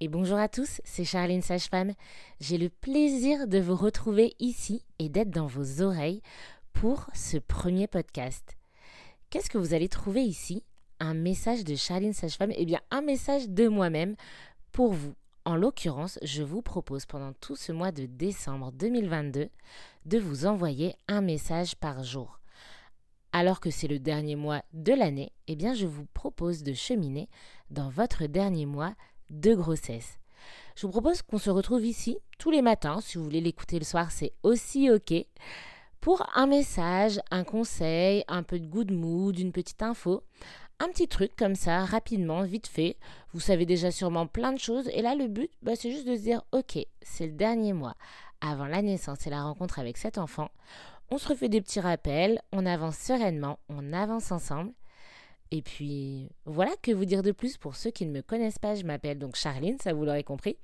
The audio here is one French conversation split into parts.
et bonjour à tous, c'est Charline Sage-Femme. J'ai le plaisir de vous retrouver ici et d'être dans vos oreilles pour ce premier podcast. Qu'est-ce que vous allez trouver ici? Un message de Charline Sage-Femme? Eh bien, un message de moi-même pour vous. En l'occurrence, je vous propose pendant tout ce mois de décembre 2022 de vous envoyer un message par jour. Alors que c'est le dernier mois de l'année, eh bien je vous propose de cheminer dans votre dernier mois de grossesse. Je vous propose qu'on se retrouve ici tous les matins. Si vous voulez l'écouter le soir, c'est aussi OK. Pour un message, un conseil, un peu de good mood, une petite info, un petit truc comme ça, rapidement, vite fait. Vous savez déjà sûrement plein de choses. Et là, le but, bah, c'est juste de se dire OK, c'est le dernier mois avant la naissance et la rencontre avec cet enfant. On se refait des petits rappels, on avance sereinement, on avance ensemble. Et puis, voilà, que vous dire de plus pour ceux qui ne me connaissent pas. Je m'appelle donc Charline, ça vous l'aurez compris.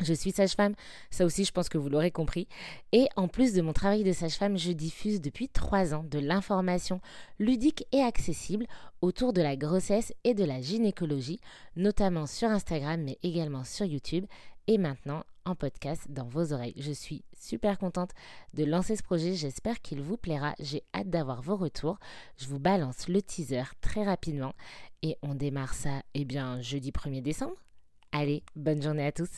Je suis sage-femme, ça aussi je pense que vous l'aurez compris. Et en plus de mon travail de sage-femme, je diffuse depuis trois ans de l'information ludique et accessible autour de la grossesse et de la gynécologie, notamment sur Instagram mais également sur YouTube et maintenant en podcast dans vos oreilles. Je suis super contente de lancer ce projet, j'espère qu'il vous plaira, j'ai hâte d'avoir vos retours. Je vous balance le teaser très rapidement et on démarre ça eh bien jeudi 1er décembre. Allez, bonne journée à tous